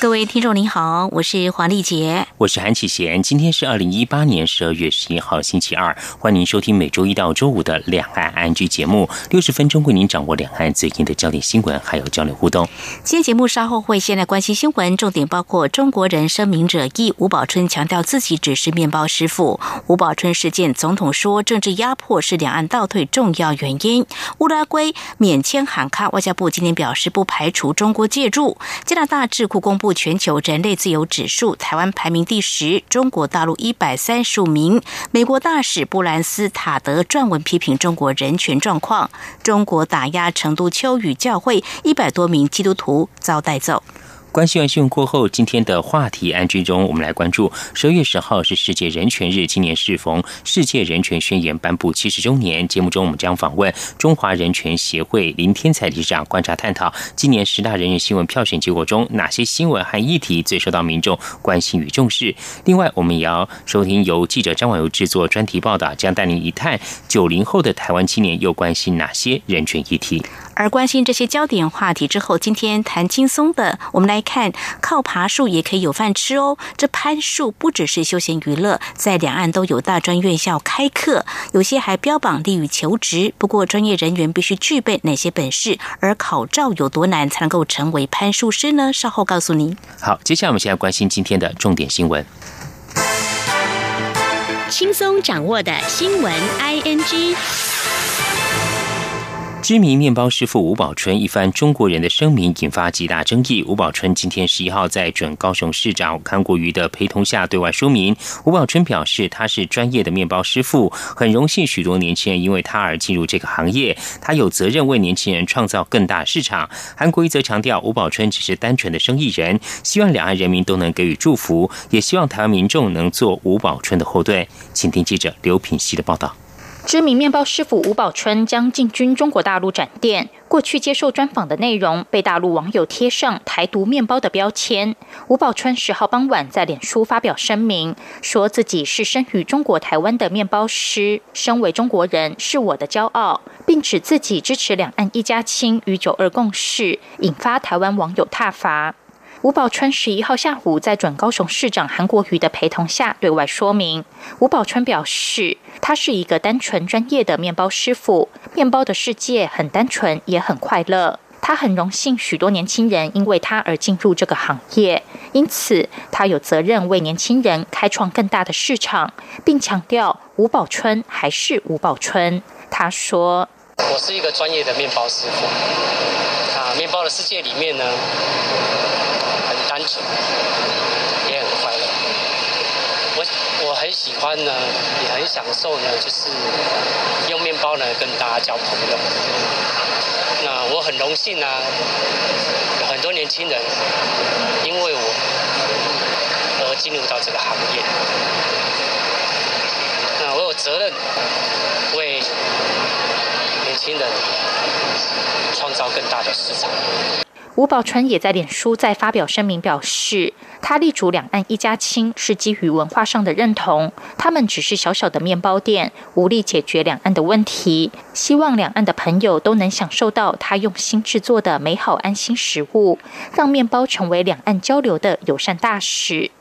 各位听众您好，我是黄丽杰，我是韩启贤。今天是二零一八年十二月十一号星期二，欢迎收听每周一到周五的两岸安居节目，六十分钟为您掌握两岸最近的焦点新闻，还有交流互动。今天节目稍后会先来关心新闻，重点包括中国人声明者一吴宝春强调自己只是面包师傅。吴宝春事件，总统说政治压迫是两岸倒退重要原因。乌拉圭免签喊卡，外交部今天表示不排除中国介入。加拿大智库公布。全球人类自由指数，台湾排名第十，中国大陆一百三十五名。美国大使布兰斯塔德撰文批评中国人权状况。中国打压成都秋雨教会，一百多名基督徒遭带走。关心完新闻过后，今天的话题安居中，我们来关注十二月十号是世界人权日，今年适逢世界人权宣言颁布七十周年。节目中，我们将访问中华人权协会林天才理事长，观察探讨今年十大人权新闻票选结果中，哪些新闻和议题最受到民众关心与重视。另外，我们也要收听由记者张婉游制作专题报道，将带您一探九零后的台湾青年又关心哪些人权议题。而关心这些焦点话题之后，今天谈轻松的，我们来看靠爬树也可以有饭吃哦。这攀树不只是休闲娱乐，在两岸都有大专院校开课，有些还标榜利于求职。不过，专业人员必须具备哪些本事？而考照有多难才能够成为攀树师呢？稍后告诉您。好，接下来我们现在关心今天的重点新闻，轻松掌握的新闻 I N G。知名面包师傅吴宝春一番中国人的声明引发极大争议。吴宝春今天十一号在准高雄市长康国瑜的陪同下对外说明。吴宝春表示，他是专业的面包师傅，很荣幸许多年轻人因为他而进入这个行业，他有责任为年轻人创造更大市场。韩国瑜则强调，吴宝春只是单纯的生意人，希望两岸人民都能给予祝福，也希望台湾民众能做吴宝春的后盾。请听记者刘品希的报道。知名面包师傅吴宝春将进军中国大陆展店。过去接受专访的内容被大陆网友贴上“台独面包”的标签。吴宝春十号傍晚在脸书发表声明，说自己是生于中国台湾的面包师，身为中国人是我的骄傲，并指自己支持两岸一家亲与九二共识，引发台湾网友挞伐。吴宝春十一号下午在准高雄市长韩国瑜的陪同下对外说明。吴宝春表示，他是一个单纯专业的面包师傅，面包的世界很单纯也很快乐。他很荣幸许多年轻人因为他而进入这个行业，因此他有责任为年轻人开创更大的市场，并强调吴宝春还是吴宝春。他说：“我是一个专业的面包师傅，啊，面包的世界里面呢。”单纯也很快乐，我我很喜欢呢，也很享受呢，就是用面包呢跟大家交朋友。那我很荣幸呢，很多年轻人因为我而进入到这个行业。那我有责任为年轻人创造更大的市场。吴宝春也在脸书再发表声明，表示他力主两岸一家亲是基于文化上的认同，他们只是小小的面包店，无力解决两岸的问题。希望两岸的朋友都能享受到他用心制作的美好安心食物，让面包成为两岸交流的友善大使。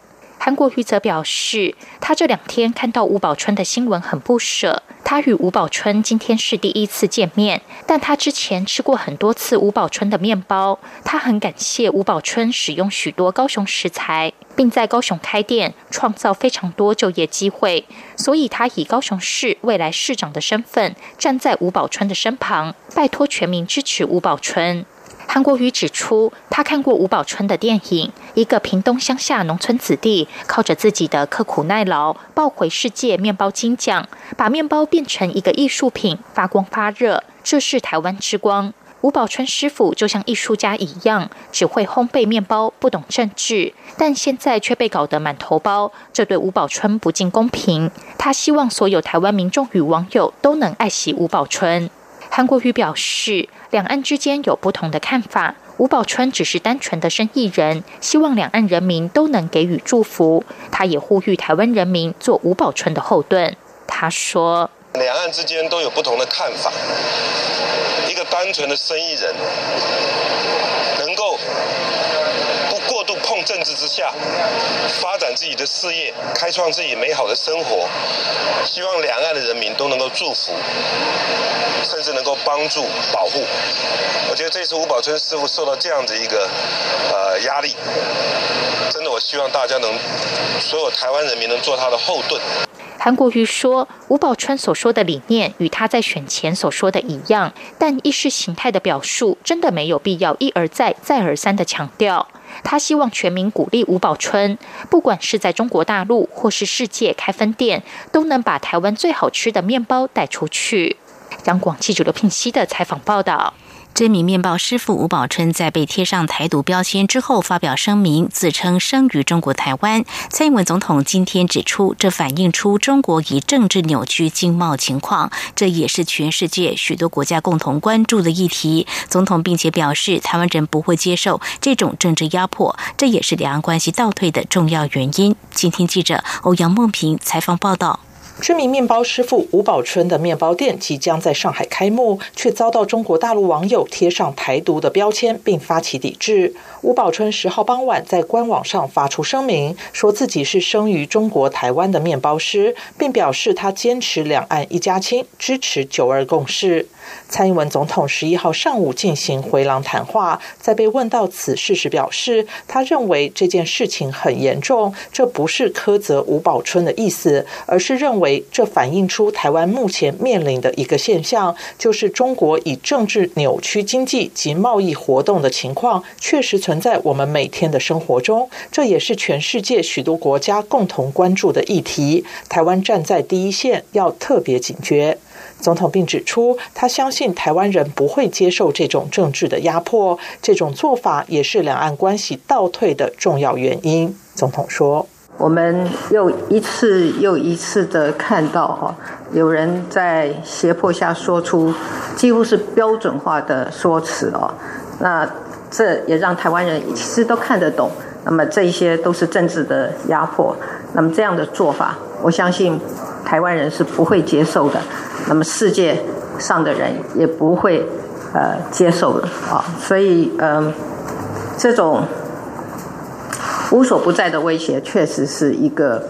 韩国瑜则表示，他这两天看到吴宝春的新闻很不舍。他与吴宝春今天是第一次见面，但他之前吃过很多次吴宝春的面包。他很感谢吴宝春使用许多高雄食材，并在高雄开店，创造非常多就业机会。所以他以高雄市未来市长的身份，站在吴宝春的身旁，拜托全民支持吴宝春。韩国瑜指出，他看过吴宝春的电影，一个屏东乡下农村子弟，靠着自己的刻苦耐劳，抱回世界面包金奖，把面包变成一个艺术品，发光发热，这是台湾之光。吴宝春师傅就像艺术家一样，只会烘焙面包，不懂政治，但现在却被搞得满头包，这对吴宝春不尽公平。他希望所有台湾民众与网友都能爱惜吴宝春。韩国瑜表示，两岸之间有不同的看法。吴宝春只是单纯的生意人，希望两岸人民都能给予祝福。他也呼吁台湾人民做吴宝春的后盾。他说：“两岸之间都有不同的看法，一个单纯的生意人发展自己的事业，开创自己美好的生活。希望两岸的人民都能够祝福，甚至能够帮助保护。我觉得这次吴宝春师傅受到这样的一个呃压力，真的，我希望大家能，所有台湾人民能做他的后盾。韩国瑜说，吴宝春所说的理念与他在选前所说的一样，但意识形态的表述真的没有必要一而再、再而三的强调。他希望全民鼓励吴宝春，不管是在中国大陆或是世界开分店，都能把台湾最好吃的面包带出去。央广记者刘聘熙的采访报道。知名面包师傅吴宝春在被贴上台独标签之后，发表声明，自称生于中国台湾。蔡英文总统今天指出，这反映出中国以政治扭曲经贸情况，这也是全世界许多国家共同关注的议题。总统并且表示，台湾人不会接受这种政治压迫，这也是两岸关系倒退的重要原因。今天记者欧阳梦平采访报道。知名面包师傅吴宝春的面包店即将在上海开幕，却遭到中国大陆网友贴上台独的标签，并发起抵制。吴宝春十号傍晚在官网上发出声明，说自己是生于中国台湾的面包师，并表示他坚持两岸一家亲，支持九二共识。蔡英文总统十一号上午进行回廊谈话，在被问到此事时表示，他认为这件事情很严重，这不是苛责吴宝春的意思，而是认为这反映出台湾目前面临的一个现象，就是中国以政治扭曲经济及贸易活动的情况确实存在我们每天的生活中，这也是全世界许多国家共同关注的议题。台湾站在第一线，要特别警觉。总统并指出，他相信台湾人不会接受这种政治的压迫，这种做法也是两岸关系倒退的重要原因。总统说：“我们又一次又一次的看到哈，有人在胁迫下说出几乎是标准化的说辞哦，那这也让台湾人其实都看得懂。那么这一些都是政治的压迫，那么这样的做法，我相信台湾人是不会接受的。”那么世界上的人也不会呃接受的啊，所以嗯，这种无所不在的威胁，确实是一个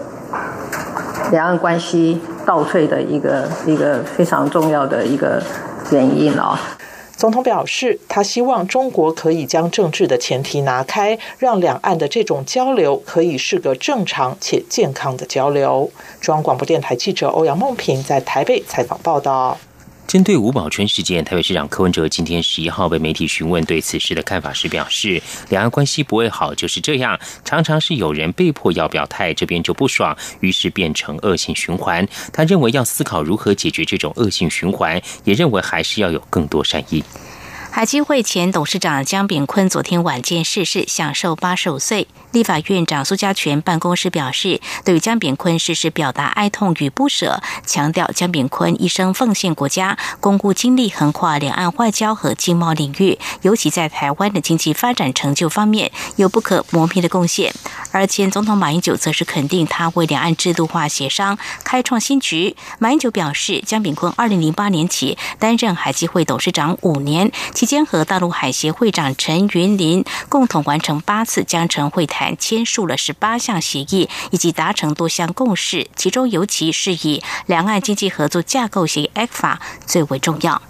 两岸关系倒退的一个一个非常重要的一个原因啊。总统表示，他希望中国可以将政治的前提拿开，让两岸的这种交流可以是个正常且健康的交流。中央广播电台记者欧阳梦平在台北采访报道。针对吴宝春事件，台北市长柯文哲今天十一号被媒体询问对此事的看法时表示，两岸关系不会好就是这样，常常是有人被迫要表态，这边就不爽，于是变成恶性循环。他认为要思考如何解决这种恶性循环，也认为还是要有更多善意。海基会前董事长江炳坤昨天晚间逝世，享受八十五岁。立法院长苏家全办公室表示，对于江炳坤逝世表达哀痛与不舍，强调江炳坤一生奉献国家，巩固经历横跨两岸外交和经贸领域，尤其在台湾的经济发展成就方面有不可磨灭的贡献。而前总统马英九则是肯定他为两岸制度化协商开创新局。马英九表示，江炳坤二零零八年起担任海基会董事长五年。期间和大陆海协会长陈云林共同完成八次江城会谈，签署了十八项协议，以及达成多项共识。其中尤其是以两岸经济合作架构协议 （ECFA） 最为重要。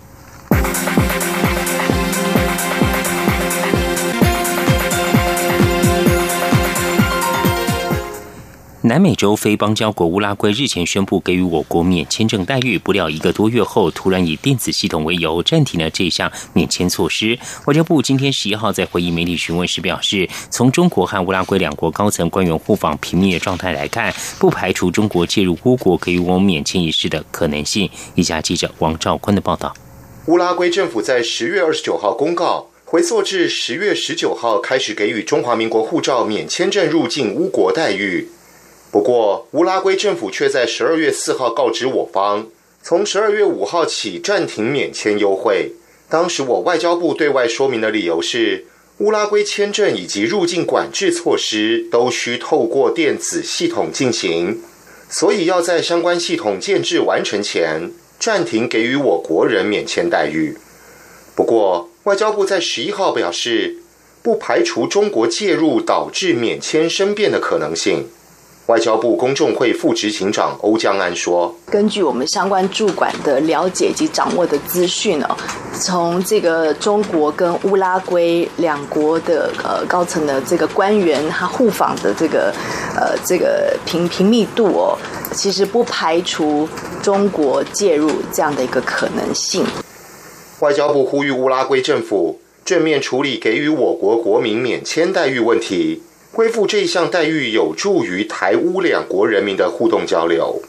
南美洲非邦交国乌拉圭日前宣布给予我国免签证待遇，不料一个多月后，突然以电子系统为由暂停了这项免签措施。外交部今天十一号在回应媒体询问时表示，从中国和乌拉圭两国高层官员互访频密的状态来看，不排除中国介入乌国给予我免签一事的可能性。以下记者王兆坤的报道：乌拉圭政府在十月二十九号公告，回溯至十月十九号开始给予中华民国护照免签证入境乌国待遇。不过，乌拉圭政府却在十二月四号告知我方，从十二月五号起暂停免签优惠。当时我外交部对外说明的理由是，乌拉圭签证以及入境管制措施都需透过电子系统进行，所以要在相关系统建制完成前暂停给予我国人免签待遇。不过，外交部在十一号表示，不排除中国介入导致免签申辩的可能性。外交部公众会副执行长欧江安说：“根据我们相关驻馆的了解及掌握的资讯哦，从这个中国跟乌拉圭两国的呃高层的这个官员他互访的这个呃这个频频密度哦，其实不排除中国介入这样的一个可能性。”外交部呼吁乌拉圭政府正面处理给予我国国民免签待遇问题。恢复这项待遇有助于台乌两国人民的互动交流。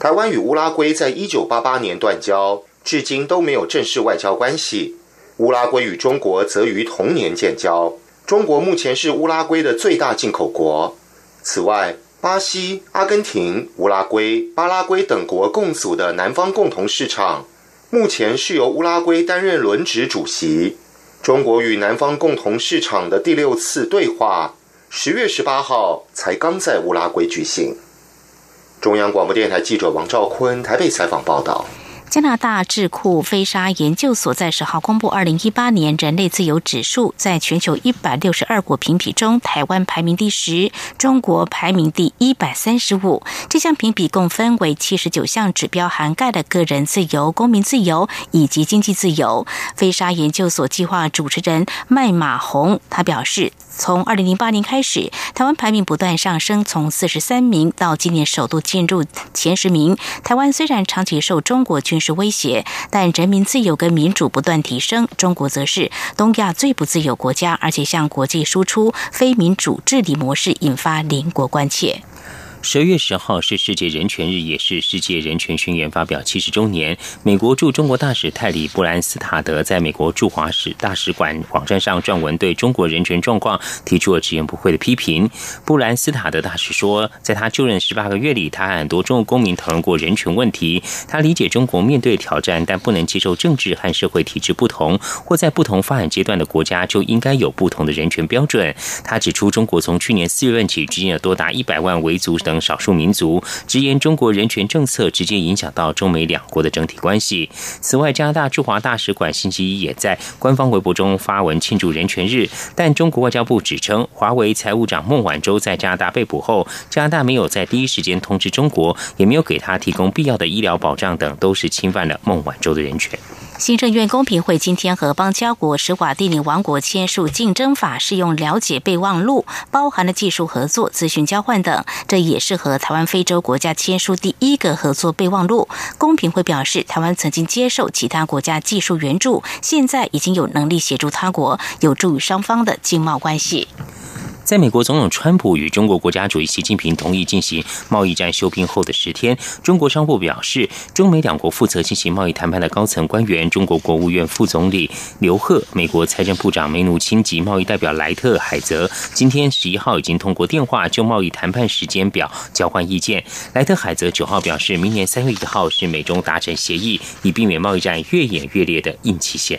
台湾与乌拉圭在一九八八年断交，至今都没有正式外交关系。乌拉圭与中国则于同年建交。中国目前是乌拉圭的最大进口国。此外，巴西、阿根廷、乌拉圭、巴拉圭等国共组的南方共同市场，目前是由乌拉圭担任轮值主席。中国与南方共同市场的第六次对话。十月十八号才刚在乌拉圭举行。中央广播电台记者王兆坤台北采访报道。加拿大智库飞沙研究所在十号公布二零一八年人类自由指数，在全球一百六十二国评比中，台湾排名第十，中国排名第一百三十五。这项评比共分为七十九项指标，涵盖了个人自由、公民自由以及经济自由。飞沙研究所计划主持人麦马红他表示。从二零零八年开始，台湾排名不断上升，从四十三名到今年首度进入前十名。台湾虽然长期受中国军是威胁，但人民自由跟民主不断提升。中国则是东亚最不自由国家，而且向国际输出非民主治理模式，引发邻国关切。十月十号是世界人权日，也是世界人权宣言发表七十周年。美国驻中国大使泰里布兰斯塔德在美国驻华使大使馆网站上撰文，对中国人权状况提出了直言不讳的批评。布兰斯塔德大使说，在他就任十八个月里，他和很多中国公民讨论过人权问题。他理解中国面对挑战，但不能接受政治和社会体制不同，或在不同发展阶段的国家就应该有不同的人权标准。他指出，中国从去年四月份起，拘禁了多达一百万维族等。等少数民族直言，中国人权政策直接影响到中美两国的整体关系。此外，加拿大驻华大使馆星期一也在官方微博中发文庆祝人权日，但中国外交部指称，华为财务长孟晚舟在加拿大被捕后，加拿大没有在第一时间通知中国，也没有给他提供必要的医疗保障等，都是侵犯了孟晚舟的人权。行政院公平会今天和邦交国史瓦蒂尼王国签署竞争法适用了解备忘录，包含了技术合作、资讯交换等。这也是和台湾非洲国家签署第一个合作备忘录。公平会表示，台湾曾经接受其他国家技术援助，现在已经有能力协助他国，有助于双方的经贸关系。在美国总统川普与中国国家主席习近平同意进行贸易战休兵后的十天，中国商务部表示，中美两国负责进行贸易谈判的高层官员，中国国务院副总理刘鹤、美国财政部长梅努钦及贸易代表莱特海泽，今天十一号已经通过电话就贸易谈判时间表交换意见。莱特海泽九号表示，明年三月一号是美中达成协议，以避免贸易战越演越烈的硬期限。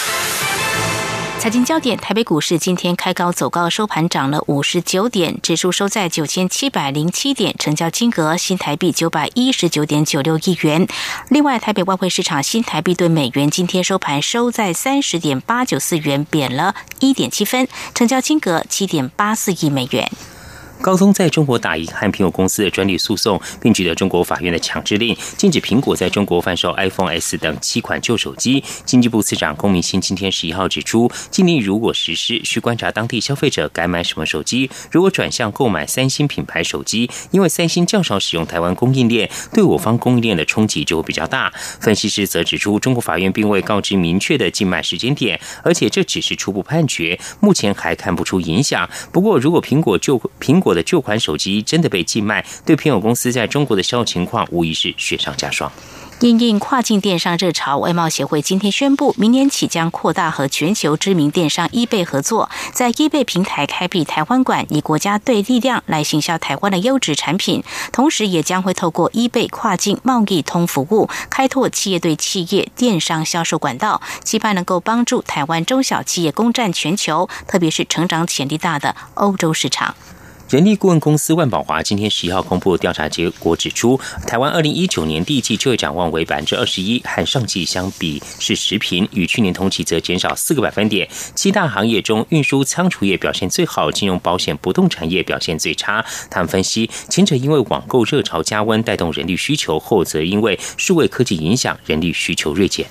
财经焦点：台北股市今天开高走高，收盘涨了五十九点，指数收在九千七百零七点，成交金额新台币九百一十九点九六亿元。另外，台北外汇市场新台币对美元今天收盘收在三十点八九四元，贬了一点七分，成交金额七点八四亿美元。高通在中国打赢和苹果公司的专利诉讼，并取得中国法院的强制令，禁止苹果在中国贩售 iPhone S 等七款旧手机。经济部次长龚明鑫今天十一号指出，禁令如果实施，需观察当地消费者该买什么手机。如果转向购买三星品牌手机，因为三星较少使用台湾供应链，对我方供应链的冲击就会比较大。分析师则指出，中国法院并未告知明确的禁卖时间点，而且这只是初步判决，目前还看不出影响。不过，如果苹果就苹果的旧款手机真的被禁卖，对苹果公司在中国的销售情况无疑是雪上加霜。因应跨境电商热潮，外贸协会今天宣布，明年起将扩大和全球知名电商 eBay 合作，在 eBay 平台开辟台湾馆，以国家队力量来行销台湾的优质产品。同时，也将会透过 eBay 跨境贸易通服务，开拓企业对企业电商销售管道，期盼能够帮助台湾中小企业攻占全球，特别是成长潜力大的欧洲市场。人力顾问公司万宝华今天十一号公布调查结果，指出台湾二零一九年第一季就业展望为百分之二十一，和上季相比是持平，与去年同期则减少四个百分点。七大行业中，运输仓储业表现最好，金融保险不动产业表现最差。他们分析，前者因为网购热潮加温带动人力需求，后则因为数位科技影响人力需求锐减。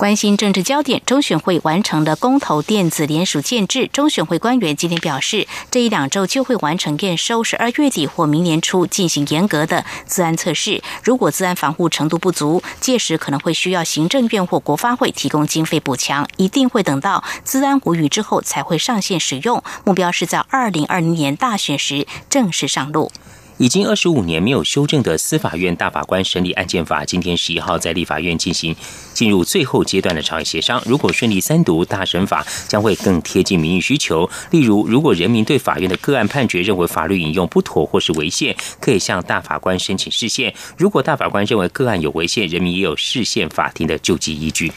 关心政治焦点，中选会完成了公投电子联署建制。中选会官员今天表示，这一两周就会完成验收，十二月底或明年初进行严格的自安测试。如果自安防护程度不足，届时可能会需要行政院或国发会提供经费补强。一定会等到自安无虞之后才会上线使用。目标是在二零二零年大选时正式上路。已经二十五年没有修正的司法院大法官审理案件法，今天十一号在立法院进行进入最后阶段的朝野协商。如果顺利三读，大审法将会更贴近民意需求。例如，如果人民对法院的个案判决认为法律引用不妥或是违宪，可以向大法官申请释宪。如果大法官认为个案有违宪，人民也有释宪法庭的救济依据。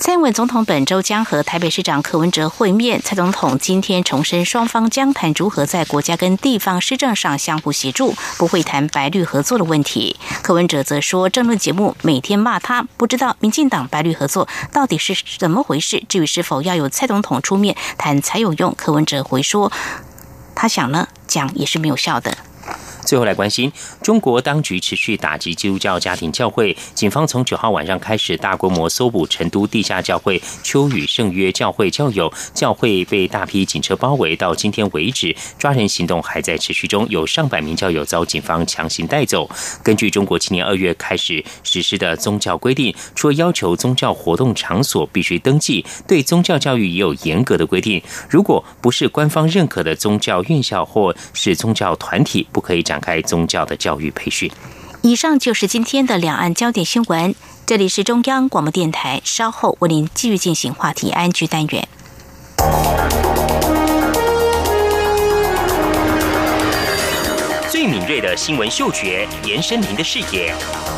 蔡英文总统本周将和台北市长柯文哲会面。蔡总统今天重申，双方将谈如何在国家跟地方施政上相互协助，不会谈白绿合作的问题。柯文哲则说，政论节目每天骂他，不知道民进党白绿合作到底是怎么回事。至于是否要有蔡总统出面谈才有用，柯文哲回说，他想呢，讲也是没有效的。最后来关心，中国当局持续打击基督教家庭教会。警方从九号晚上开始大规模搜捕成都地下教会秋雨圣约教会教友，教会被大批警车包围。到今天为止，抓人行动还在持续中，有上百名教友遭警方强行带走。根据中国今年二月开始实施的宗教规定，除了要求宗教活动场所必须登记，对宗教教育也有严格的规定。如果不是官方认可的宗教院校或是宗教团体，不可以展展开宗教的教育培训。以上就是今天的两岸焦点新闻。这里是中央广播电台，稍后为您继续进行话题安居单元。最敏锐的新闻嗅觉，延伸您的视野，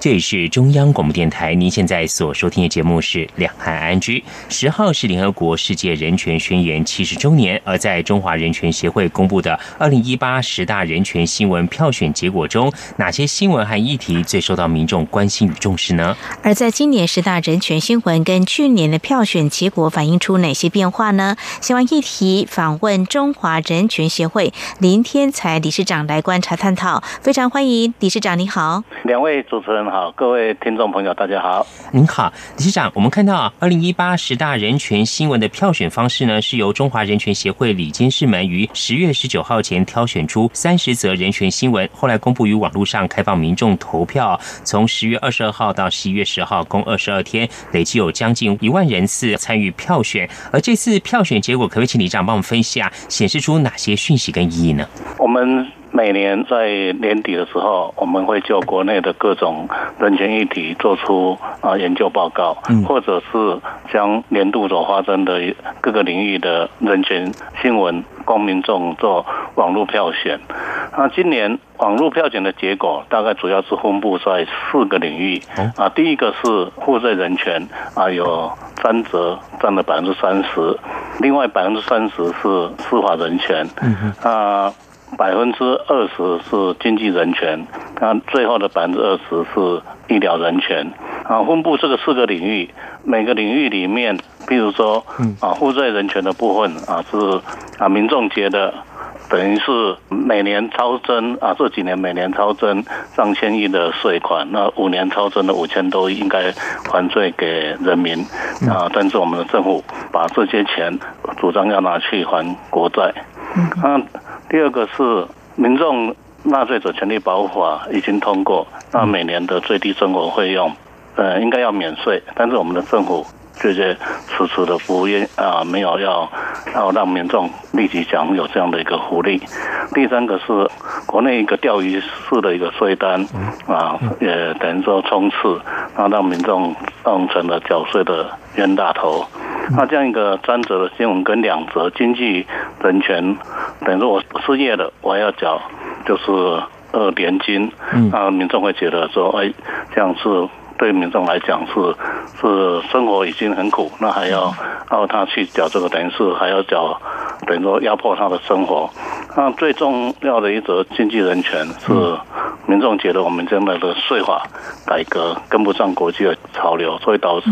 这里是中央广播电台，您现在所收听的节目是《两岸安居》。十号是联合国世界人权宣言七十周年，而在中华人权协会公布的二零一八十大人权新闻票选结果中，哪些新闻和议题最受到民众关心与重视呢？而在今年十大人权新闻跟去年的票选结果反映出哪些变化呢？新闻议题访问中华人权协会林天才理事长来观察探讨，非常欢迎理事长，你好，两位主持人。好，各位听众朋友，大家好。您好，理事长。我们看到啊，二零一八十大人权新闻的票选方式呢，是由中华人权协会李监事们于十月十九号前挑选出三十则人权新闻，后来公布于网络上开放民众投票。从十月二十二号到十一月十号，共二十二天，累计有将近一万人次参与票选。而这次票选结果，可不可以请理事长帮我们分析啊？显示出哪些讯息跟意义呢？我们。每年在年底的时候，我们会就国内的各种人权议题做出啊研究报告，或者是将年度所发生的各个领域的人权新闻，供民众做网络票选。那今年网络票选的结果，大概主要是分布在四个领域啊。第一个是负罪人权啊，有三折占了百分之三十，另外百分之三十是司法人权啊。百分之二十是经济人权，那最后的百分之二十是医疗人权。啊，分布这个四个领域，每个领域里面，譬如说，啊，负债人权的部分啊，是啊，民众觉得等于是每年超增啊，这几年每年超增上千亿的税款，那五年超增的五千多亿应该还税给人民啊，但是我们的政府把这些钱主张要拿去还国债，啊。第二个是民众纳税者权利保护法已经通过，那每年的最低生活费用，呃，应该要免税，但是我们的政府这些迟迟的不愿啊，没有要要让民众立即享有这样的一个福利。第三个是国内一个钓鱼式的一个税单啊，也等于说冲刺，然后让民众当成了缴税的冤大头。那这样一个三折的新闻跟两则经济人权，等于说我失业了，我要缴就是二年金，那民众会觉得说，哎，这样是对民众来讲是是生活已经很苦，那还要让他去缴这个，等于是还要缴，等于说压迫他的生活。那最重要的一则经济人权是民众觉得我们现在的税法改革跟不上国际的潮流，所以导致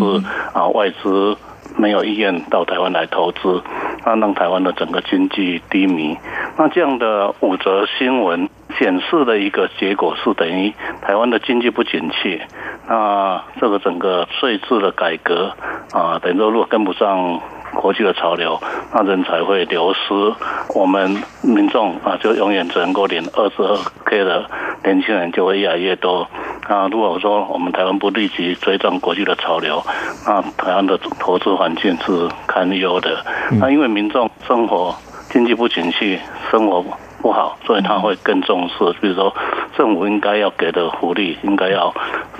啊外资。没有意愿到台湾来投资，那让台湾的整个经济低迷。那这样的五则新闻显示的一个结果是，等于台湾的经济不景气。那这个整个税制的改革啊，等于说如果跟不上国际的潮流，那人才会流失。我们民众啊，就永远只能够领二十二 K 的年轻人就会越来越多。那如果说我们台湾不立即追上国际的潮流，那台湾的投资环境是堪忧的。那因为民众生活经济不景气，生活。不好，所以他会更重视。比如说，政府应该要给的福利，应该要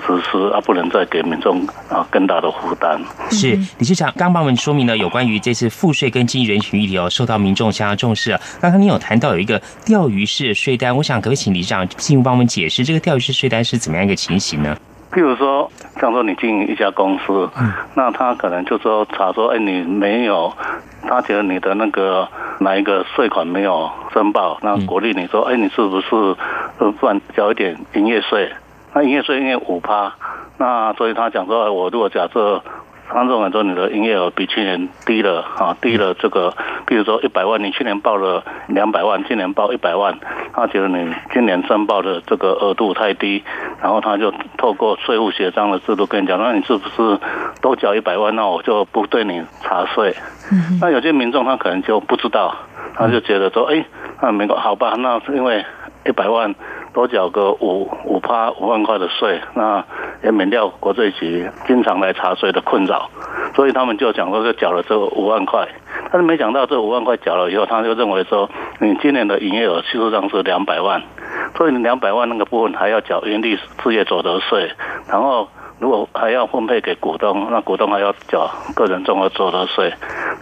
实施，而不能再给民众啊更大的负担。是李局长刚帮我们说明了有关于这次赋税跟经济人群议题哦，受到民众相当重视。刚刚你有谈到有一个钓鱼式税单，我想可不可以请李局长进一步帮我们解释这个钓鱼式税单是怎么样一个情形呢？譬如说，像说你经营一家公司，那他可能就说查说，哎，你没有，他觉得你的那个哪一个税款没有申报，那鼓励你说，哎，你是不是呃，不然交一点营业税？那营业税因为五趴，那所以他讲说，我如果假设他认为说你的营业额比去年低了啊，低了这个，比如说一百万，你去年报了两百万，今年报一百万，他觉得你今年申报的这个额度太低，然后他就透过税务协商的制度跟你讲，那你是不是都缴一百万，那我就不对你查税。那有些民众他可能就不知道，他就觉得说，哎，那没好吧，那是因为一百万。多缴个五五趴五万块的税，那也免掉国税局经常来查税的困扰，所以他们就讲说就缴了这五万块，但是没想到这五万块缴了以后，他就认为说你今年的营业额事实上是两百万，所以你两百万那个部分还要缴营利事业所得税，然后如果还要分配给股东，那股东还要缴个人综合所得税，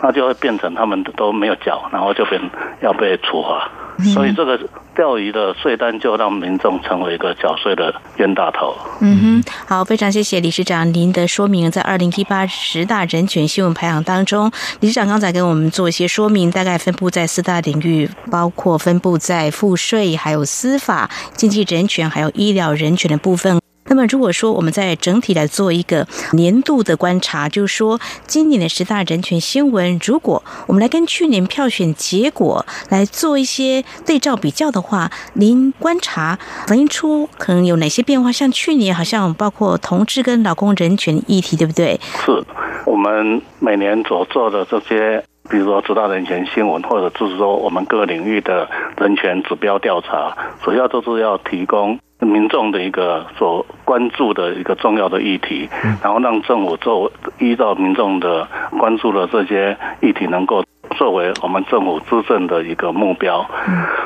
那就会变成他们都没有缴，然后就变要被处罚。所以这个钓鱼的税单就让民众成为一个缴税的冤大头。嗯哼，好，非常谢谢理事长您的说明。在二零一八十大人权新闻排行当中，理事长刚才给我们做一些说明，大概分布在四大领域，包括分布在赋税、还有司法、经济人权、还有医疗人权的部分。那么，如果说我们在整体来做一个年度的观察，就是说今年的十大人权新闻，如果我们来跟去年票选结果来做一些对照比较的话，您观察反映出可能有哪些变化？像去年好像包括同志跟老公人权议题，对不对？是我们每年所做的这些，比如说十大人权新闻，或者就是说我们各领域的人权指标调查，主要都是要提供。民众的一个所关注的一个重要的议题，然后让政府做依照民众的关注的这些议题，能够作为我们政府执政的一个目标。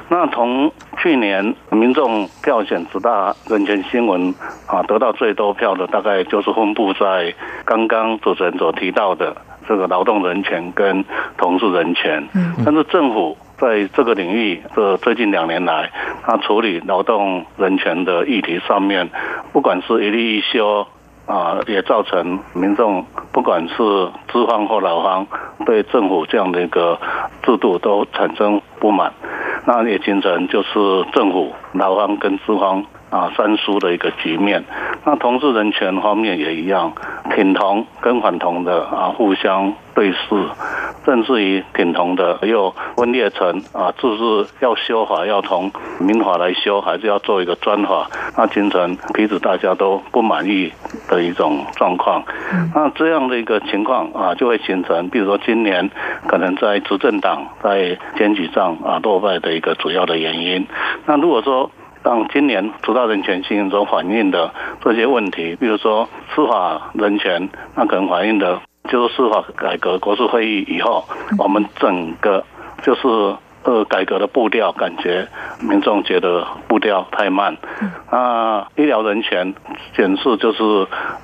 那从去年民众票选十大人权新闻啊，得到最多票的大概就是分布在刚刚主持人所提到的这个劳动人权跟同事人权。但是政府。在这个领域，这最近两年来，他处理劳动人权的议题上面，不管是一例一休啊，也造成民众不管是资方或劳方，对政府这样的一个制度都产生不满，那也形成就是政府劳方跟资方。啊，三输的一个局面。那同志人权方面也一样，挺同跟反同的啊互相对视，甚至于挺同的又分裂成啊，就是要修法要从民法来修，还是要做一个专法，那形成彼此大家都不满意的一种状况。那这样的一个情况啊，就会形成，比如说今年可能在执政党在选举上啊落败的一个主要的原因。那如果说，让今年主导人权进行中反映的这些问题，比如说司法人权，那可能反映的就是司法改革国事会议以后，我们整个就是。呃，改革的步调感觉民众觉得步调太慢。啊，医疗人权显示就是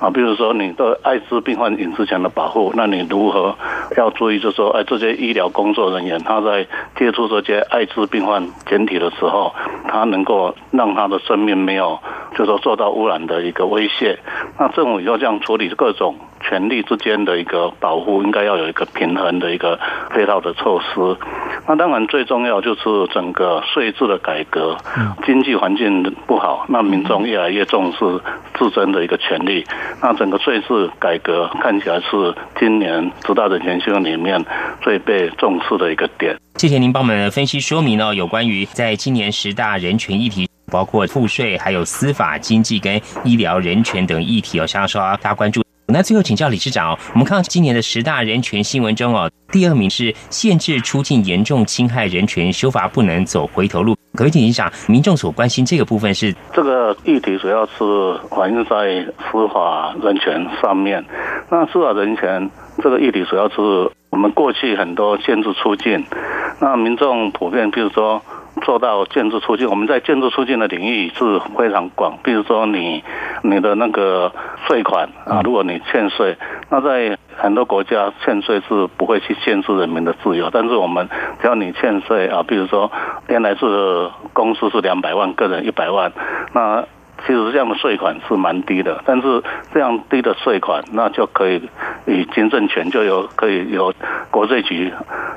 啊，比如说你的艾滋病患隐私权的保护，那你如何要注意？就是说，哎，这些医疗工作人员他在接触这些艾滋病患简体的时候，他能够让他的生命没有，就说受到污染的一个威胁。那政府要这样处理各种。权力之间的一个保护，应该要有一个平衡的一个配套的措施。那当然最重要就是整个税制的改革。经济环境不好，那民众越来越重视自身的一个权利。那整个税制改革看起来是今年十大人权新闻里面最被重视的一个点。谢谢您帮我们分析说明哦，有关于在今年十大人权议题，包括赋税、还有司法、经济跟医疗人权等议题哦，想要说大家关注。那最后请教李市长，我们看到今年的十大人权新闻中哦，第二名是限制出境严重侵害人权，修法不能走回头路。各位理事长，民众所关心这个部分是这个议题主要是反映在司法人权上面。那司法人权这个议题主要是我们过去很多限制出境，那民众普遍比如说。做到建筑促进，我们在建筑促进的领域是非常广。比如说，你你的那个税款啊，如果你欠税，那在很多国家欠税是不会去限制人民的自由。但是我们只要你欠税啊，比如说原来是公司是两百万，个人一百万，那。其实这样的税款是蛮低的，但是这样低的税款，那就可以以经政权就有可以有国税局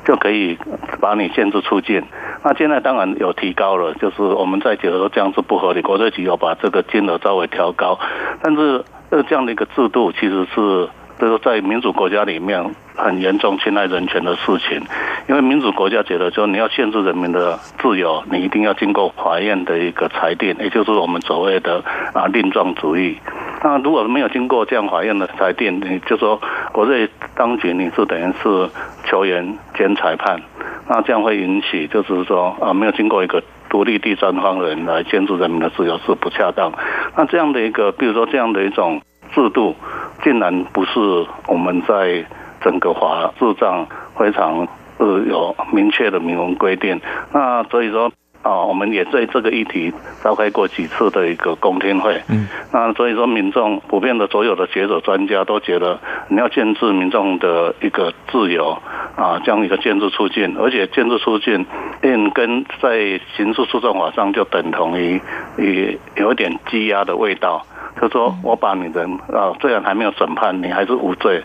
就可以把你限制出境。那现在当然有提高了，就是我们在觉得说这样是不合理，国税局要把这个金额稍微调高。但是呃这样的一个制度其实是就是在民主国家里面很严重侵害人权的事情，因为民主国家觉得说你要限制人民的自由，你一定要经过法院的一个裁定，也就是我们所谓的啊令状主义。那如果没有经过这样法院的裁定，你就说国内当局你是等于是球员兼裁判，那这样会引起就是说啊没有经过一个独立第三方人来监督人民的自由是不恰当。那这样的一个，比如说这样的一种制度。竟然不是我们在整个法制上非常是有明确的明文规定，那所以说啊，我们也对这个议题召开过几次的一个公听会，嗯，那所以说民众普遍的所有的学者专家都觉得，你要限制民众的一个自由啊，这样一个建筑促进，而且建筑促进，嗯，跟在刑事诉讼法上就等同于也有一点羁押的味道。就说我把你的啊，虽然还没有审判，你还是无罪，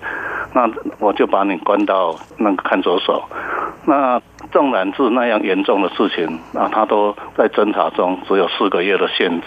那我就把你关到那个看守所。那纵然是那样严重的事情啊，他都在侦查中只有四个月的限制。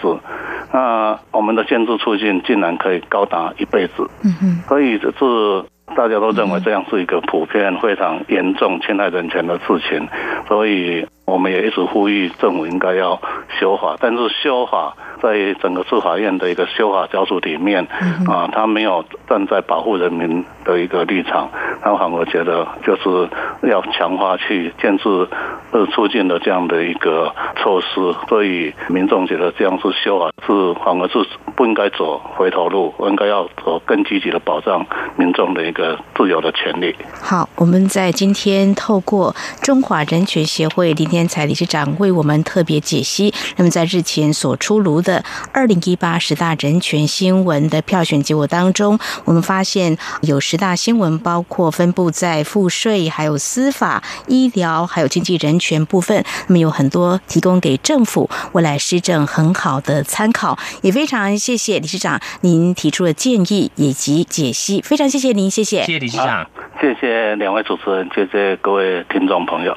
那我们的限制出境竟然可以高达一辈子，嗯所以这是大家都认为这样是一个普遍非常严重侵害人权的事情，所以我们也一直呼吁政府应该要修法，但是修法。在整个司法院的一个修法教组里面，啊，他没有站在保护人民的一个立场，他反而觉得就是要强化去建制呃促进的这样的一个措施，所以民众觉得这样是修法是反而是不应该走回头路，应该要走更积极的保障民众的一个自由的权利。好，我们在今天透过中华人权协会今天才理事长为我们特别解析，那么在日前所出炉的。的二零一八十大人权新闻的票选结果当中，我们发现有十大新闻，包括分布在赋税、还有司法、医疗、还有经济人权部分，那么有很多提供给政府未来施政很好的参考。也非常谢谢理事长您提出的建议以及解析，非常谢谢您，谢谢，谢谢理事长，谢谢两位主持人，谢谢各位听众朋友。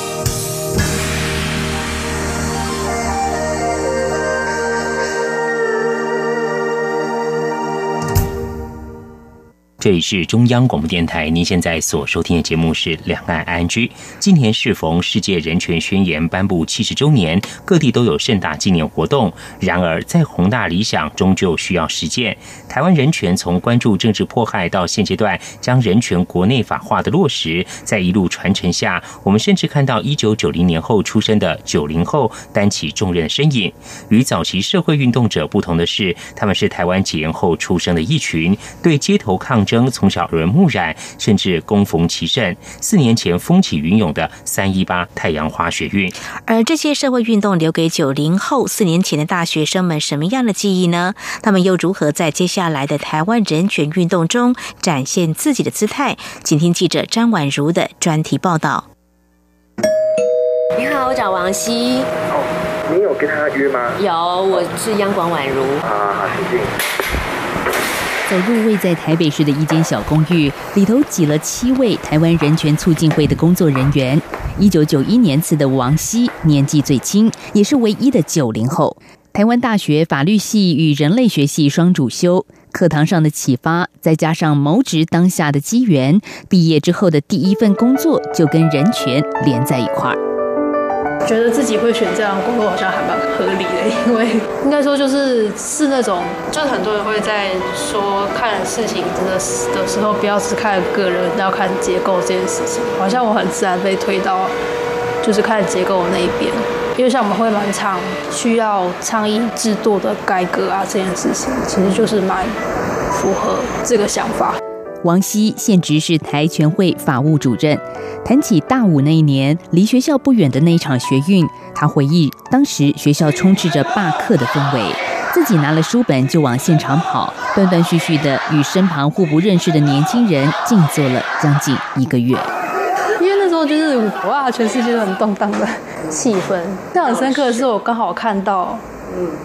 这里是中央广播电台，您现在所收听的节目是《两岸 I N G》。今年适逢世界人权宣言颁布七十周年，各地都有盛大纪念活动。然而，在宏大理想终究需要实践。台湾人权从关注政治迫害到现阶段将人权国内法化的落实，在一路传承下，我们甚至看到一九九零年后出生的九零后担起重任的身影。与早期社会运动者不同的是，他们是台湾解严后出生的一群，对街头抗。从小耳濡目染，甚至恭逢其盛。四年前风起云涌的三一八太阳花学运，而这些社会运动留给九零后四年前的大学生们什么样的记忆呢？他们又如何在接下来的台湾人权运动中展现自己的姿态？请听记者张婉如的专题报道。你好，我找王希。哦，你有跟他约吗？有，我是央广婉如。好好好，请进。走入位在台北市的一间小公寓，里头挤了七位台湾人权促进会的工作人员。一九九一年次的王希年纪最轻，也是唯一的九零后。台湾大学法律系与人类学系双主修，课堂上的启发，再加上谋职当下的机缘，毕业之后的第一份工作就跟人权连在一块儿。觉得自己会选这样工作好像还蛮合理的，因为应该说就是是那种，就是很多人会在说看事情真的的时候，不要只看个人，要看结构这件事情。好像我很自然被推到就是看结构那一边，因为像我们会蛮常需要倡议制度的改革啊，这件事情其实就是蛮符合这个想法。王希现职是台全会法务主任。谈起大五那一年，离学校不远的那一场学运，他回忆当时学校充斥着罢课的氛围，自己拿了书本就往现场跑，断断续续的与身旁互不认识的年轻人静坐了将近一个月。因为那时候就是哇，全世界都很动荡的气氛。印象很深刻的是，我刚好看到，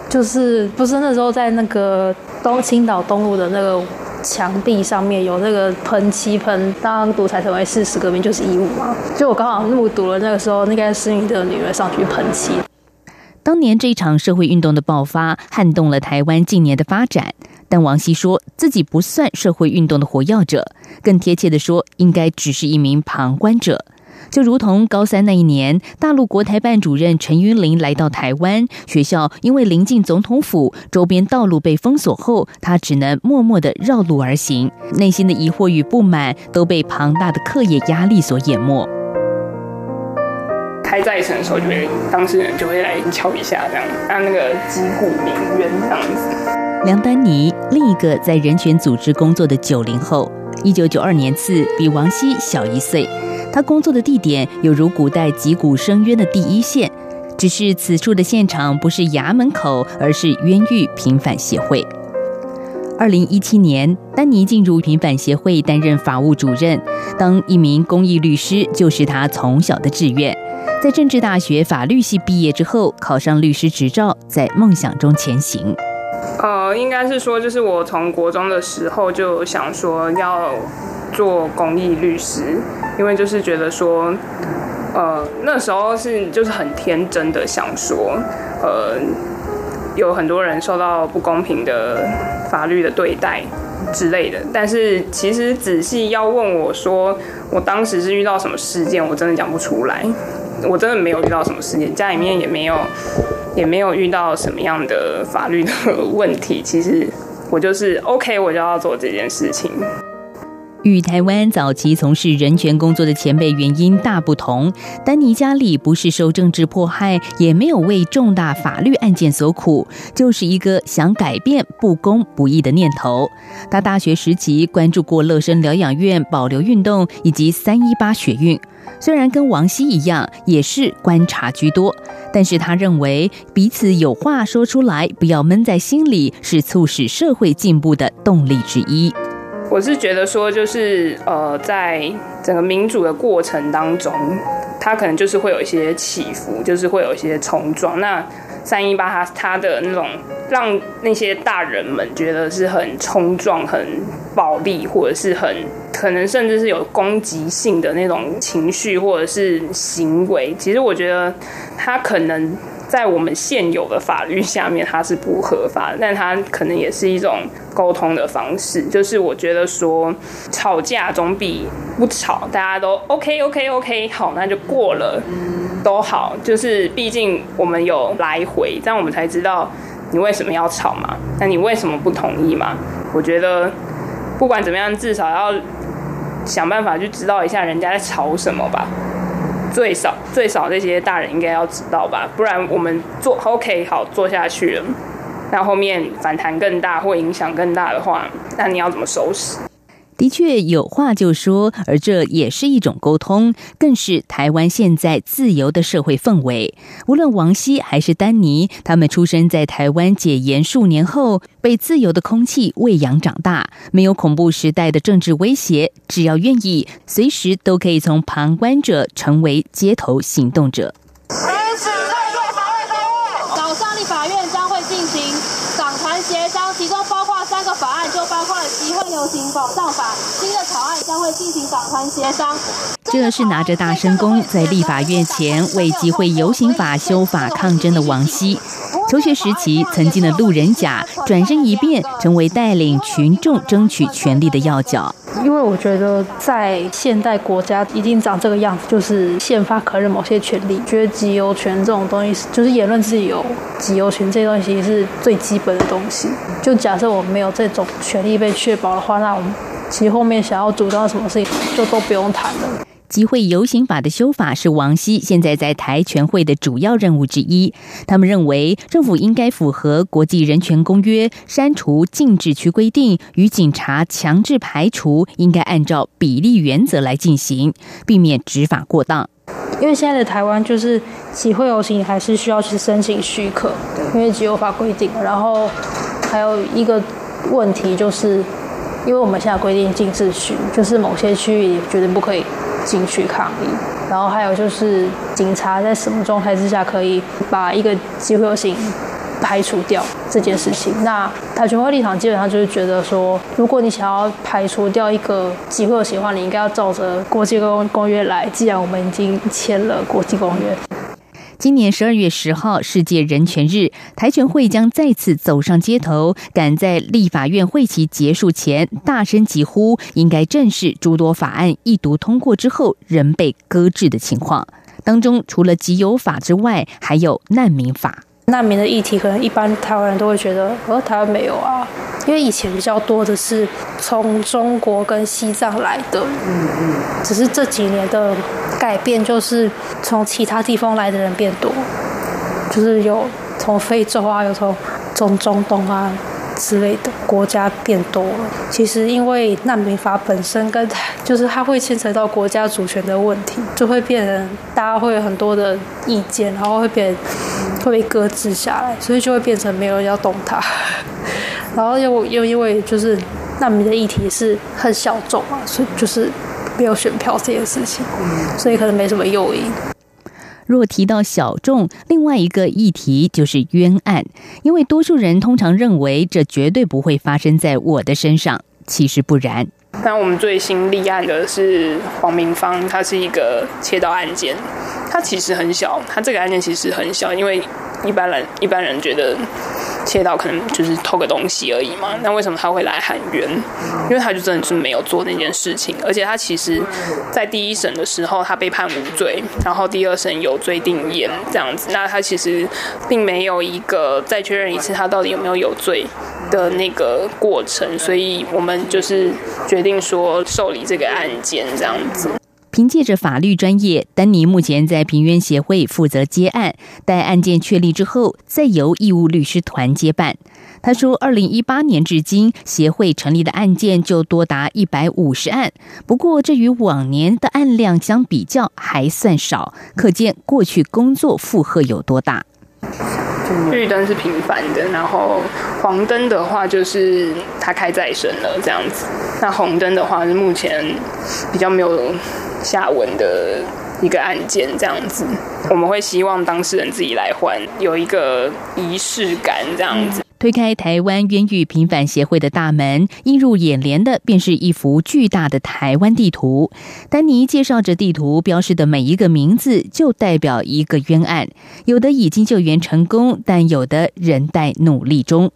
就是不是那时候在那个东青岛东路的那个。墙壁上面有那个喷漆喷，当独裁成为事实革命就是义务嘛。就我刚好目睹了那个时候，那个施明的女儿上去喷漆。当年这一场社会运动的爆发，撼动了台湾近年的发展。但王希说自己不算社会运动的活跃者，更贴切的说，应该只是一名旁观者。就如同高三那一年，大陆国台办主任陈云林来到台湾学校，因为临近总统府，周边道路被封锁后，他只能默默的绕路而行，内心的疑惑与不满都被庞大的课业压力所淹没。开再审的时候，就会当事人就会来敲一下，这样按那个击鼓鸣冤这样子。梁丹妮，另一个在人权组织工作的九零后，一九九二年次，比王希小一岁。他工作的地点有如古代击鼓声冤的第一线，只是此处的现场不是衙门口，而是冤狱平反协会。二零一七年，丹尼进入平反协会担任法务主任，当一名公益律师就是他从小的志愿。在政治大学法律系毕业之后，考上律师执照，在梦想中前行。呃，应该是说，就是我从国中的时候就想说要做公益律师，因为就是觉得说，呃，那时候是就是很天真的想说，呃，有很多人受到不公平的法律的对待之类的。但是其实仔细要问我说，我当时是遇到什么事件，我真的讲不出来。我真的没有遇到什么事件，家里面也没有，也没有遇到什么样的法律的问题。其实我就是 OK，我就要做这件事情。与台湾早期从事人权工作的前辈原因大不同，丹尼加里不是受政治迫害，也没有为重大法律案件所苦，就是一个想改变不公不义的念头。他大学时期关注过乐生疗养院保留运动以及三一八学运。虽然跟王希一样，也是观察居多，但是他认为彼此有话说出来，不要闷在心里，是促使社会进步的动力之一。我是觉得说，就是呃，在整个民主的过程当中，它可能就是会有一些起伏，就是会有一些冲撞。那三一八，它它的那种让那些大人们觉得是很冲撞、很暴力，或者是很。可能甚至是有攻击性的那种情绪或者是行为，其实我觉得他可能在我们现有的法律下面它是不合法的，但它可能也是一种沟通的方式。就是我觉得说吵架总比不吵，大家都 OK OK OK 好，那就过了都好。就是毕竟我们有来回，这样我们才知道你为什么要吵嘛，那你为什么不同意嘛？我觉得不管怎么样，至少要。想办法去知道一下人家在吵什么吧，最少最少这些大人应该要知道吧，不然我们做 OK 好做下去了，那后面反弹更大或影响更大的话，那你要怎么收拾？的确有话就说，而这也是一种沟通，更是台湾现在自由的社会氛围。无论王希还是丹尼，他们出生在台湾解严数年后，被自由的空气喂养长大，没有恐怖时代的政治威胁，只要愿意，随时都可以从旁观者成为街头行动者上立法院将会进行党团协商，其中包括三个法案，就包括搜寻宝藏法，会进行党团协商。这是拿着大声公在立法院前为集会游行法修法抗争的王希。求学时期曾经的路人甲，转身一变，成为带领群众争取权利的要角。因为我觉得在现代国家一定长这个样子，就是宪法可认某些权利，觉得集邮权这种东西，就是言论自由、集邮权这些东西是最基本的东西。就假设我们没有这种权利被确保的话，那我们其实后面想要主张什么事情就都不用谈了。集会游行法的修法是王希现在在台全会的主要任务之一。他们认为，政府应该符合国际人权公约，删除禁止区规定与警察强制排除，应该按照比例原则来进行，避免执法过当。因为现在的台湾就是集会游行还是需要去申请许可，因为集有法规定。然后还有一个问题就是，因为我们现在规定禁止区，就是某些区域绝对不可以。进去抗议，然后还有就是警察在什么状态之下可以把一个集会游行排除掉这件事情。那台全会立场基本上就是觉得说，如果你想要排除掉一个集会游行的话，你应该要照着国际公公约来。既然我们已经签了国际公约。今年十二月十号，世界人权日，台全会将再次走上街头，赶在立法院会期结束前大声疾呼，应该正视诸多法案一读通过之后仍被搁置的情况。当中除了集邮法之外，还有难民法。难民的议题，可能一般台湾人都会觉得，呃，台湾没有啊，因为以前比较多的是从中国跟西藏来的，嗯嗯，只是这几年的改变，就是从其他地方来的人变多，就是有从非洲啊，有从从中东啊。之类的国家变多了，其实因为难民法本身跟就是它会牵扯到国家主权的问题，就会变成大家会有很多的意见，然后会变会被搁置下来，所以就会变成没有人要动它。然后又又因为就是难民的议题是很小众嘛，所以就是没有选票这件事情，所以可能没什么诱因。若提到小众，另外一个议题就是冤案，因为多数人通常认为这绝对不会发生在我的身上，其实不然。那我们最新立案的是黄明芳，他是一个切刀案件，他其实很小，他这个案件其实很小，因为一般人一般人觉得。切到可能就是偷个东西而已嘛，那为什么他会来喊冤？因为他就真的是没有做那件事情，而且他其实，在第一审的时候他被判无罪，然后第二审有罪定验这样子，那他其实并没有一个再确认一次他到底有没有有罪的那个过程，所以我们就是决定说受理这个案件这样子。凭借着法律专业，丹尼目前在平冤协会负责接案，待案件确立之后，再由义务律师团接办。他说，二零一八年至今，协会成立的案件就多达一百五十案。不过，这与往年的案量相比较还算少，可见过去工作负荷有多大。绿灯是频繁的，然后黄灯的话就是他开再审了这样子。那红灯的话是目前比较没有。下文的一个案件这样子，我们会希望当事人自己来还，有一个仪式感这样子。推开台湾冤狱平反协会的大门，映入眼帘的便是一幅巨大的台湾地图。丹尼介绍着地图标示的每一个名字，就代表一个冤案，有的已经救援成功，但有的仍在努力中。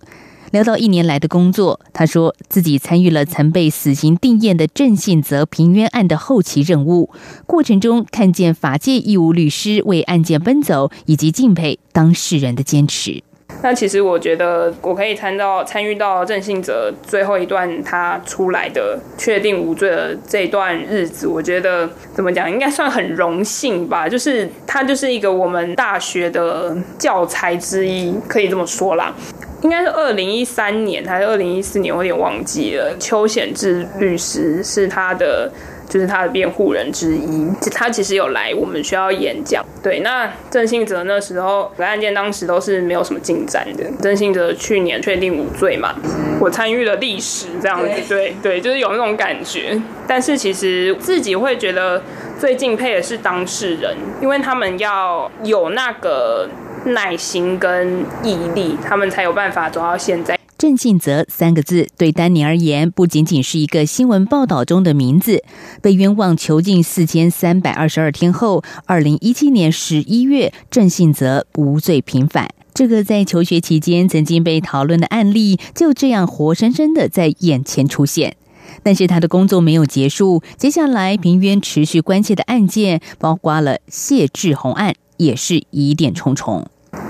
聊到一年来的工作，他说自己参与了曾被死刑定验的郑信泽平冤案的后期任务，过程中看见法界义务律师为案件奔走，以及敬佩当事人的坚持。那其实我觉得我可以参到参与到郑信哲最后一段他出来的确定无罪的这段日子，我觉得怎么讲应该算很荣幸吧。就是他就是一个我们大学的教材之一，可以这么说啦。应该是二零一三年还是二零一四年，我有点忘记了。邱显志律师是他的，就是他的辩护人之一。他其实有来我们学校演讲。对，那郑信哲那时候案件当时都是没有什么进展的。郑信哲去年确定无罪嘛，我参与了历史这样子，对对，就是有那种感觉。但是其实自己会觉得最敬佩的是当事人，因为他们要有那个。耐心跟毅力，他们才有办法走到现在。郑信泽三个字对丹尼而言，不仅仅是一个新闻报道中的名字。被冤枉囚禁四千三百二十二天后，二零一七年十一月，郑信泽无罪平反。这个在求学期间曾经被讨论的案例，就这样活生生的在眼前出现。但是他的工作没有结束，接下来平冤持续关切的案件，包括了谢志宏案。也是疑点重重。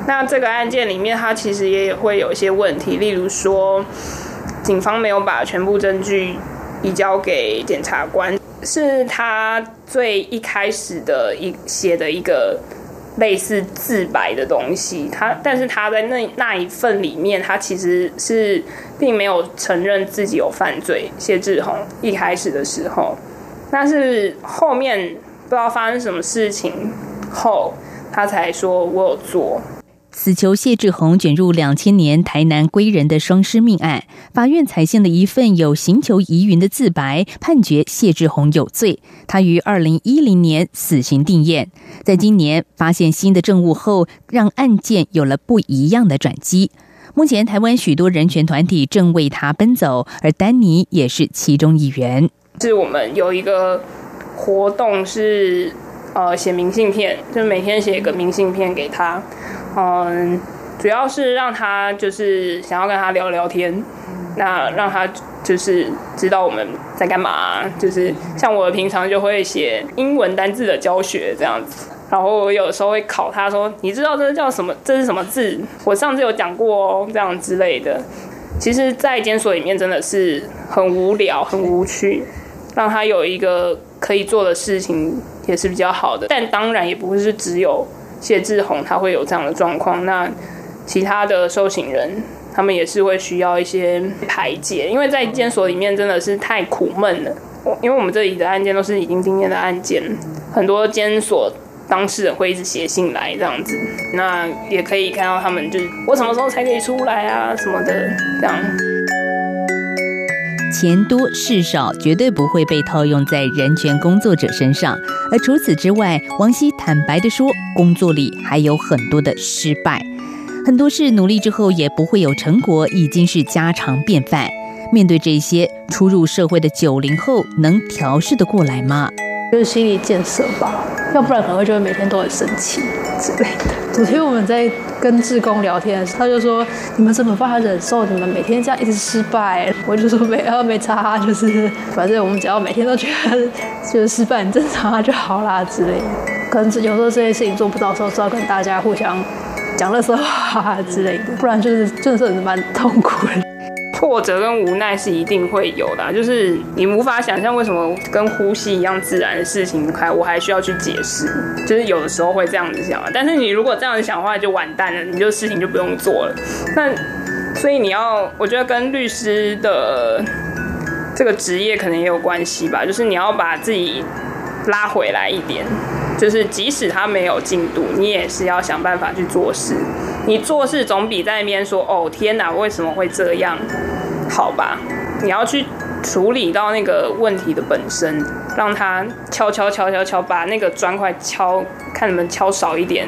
那这个案件里面，它其实也会有一些问题，例如说，警方没有把全部证据移交给检察官，是他最一开始的一写的一个类似自白的东西。他，但是他在那那一份里面，他其实是并没有承认自己有犯罪。谢志宏一开始的时候，但是后面不知道发生什么事情后。他才说我有做。死囚谢志宏卷入两千年台南归人的双尸命案，法院采信了一份有刑求疑云的自白，判决谢志宏有罪。他于二零一零年死刑定验，在今年发现新的证物后，让案件有了不一样的转机。目前，台湾许多人权团体正为他奔走，而丹尼也是其中一员。是我们有一个活动是。呃，写明信片，就每天写一个明信片给他，嗯，主要是让他就是想要跟他聊聊天，那让他就是知道我们在干嘛，就是像我平常就会写英文单字的教学这样子，然后我有时候会考他说，你知道这叫什么？这是什么字？我上次有讲过哦，这样之类的。其实，在监所里面真的是很无聊、很无趣，让他有一个可以做的事情。也是比较好的，但当然也不会是只有谢志宏他会有这样的状况。那其他的受刑人，他们也是会需要一些排解，因为在监所里面真的是太苦闷了。因为我们这里的案件都是已经定验的案件，很多监所当事人会一直写信来这样子。那也可以看到他们就是我什么时候才可以出来啊什么的这样。钱多事少，绝对不会被套用在人权工作者身上。而除此之外，王希坦白的说，工作里还有很多的失败，很多事努力之后也不会有成果，已经是家常便饭。面对这些初入社会的九零后，能调试得过来吗？就是心理建设吧，要不然可能会觉得每天都很生气之类的。昨天我们在跟志工聊天的时候，他就说：“你们怎么办法忍受你们每天这样一直失败？”我就说：“没啊，没差，就是反正我们只要每天都觉得就是失败很正常啊就好啦之类的。可能有时候这些事情做不到的时候，是要跟大家互相讲乐色话之类的，不然就是真的是蛮痛苦的。”挫折跟无奈是一定会有的，就是你无法想象为什么跟呼吸一样自然的事情，还我还需要去解释，就是有的时候会这样子想。啊但是你如果这样子想的话，就完蛋了，你就事情就不用做了。那所以你要，我觉得跟律师的这个职业可能也有关系吧，就是你要把自己拉回来一点，就是即使他没有进度，你也是要想办法去做事。你做事总比在那边说哦天哪，为什么会这样？好吧，你要去处理到那个问题的本身，让他敲敲敲敲敲，把那个砖块敲，看能不能敲少一点。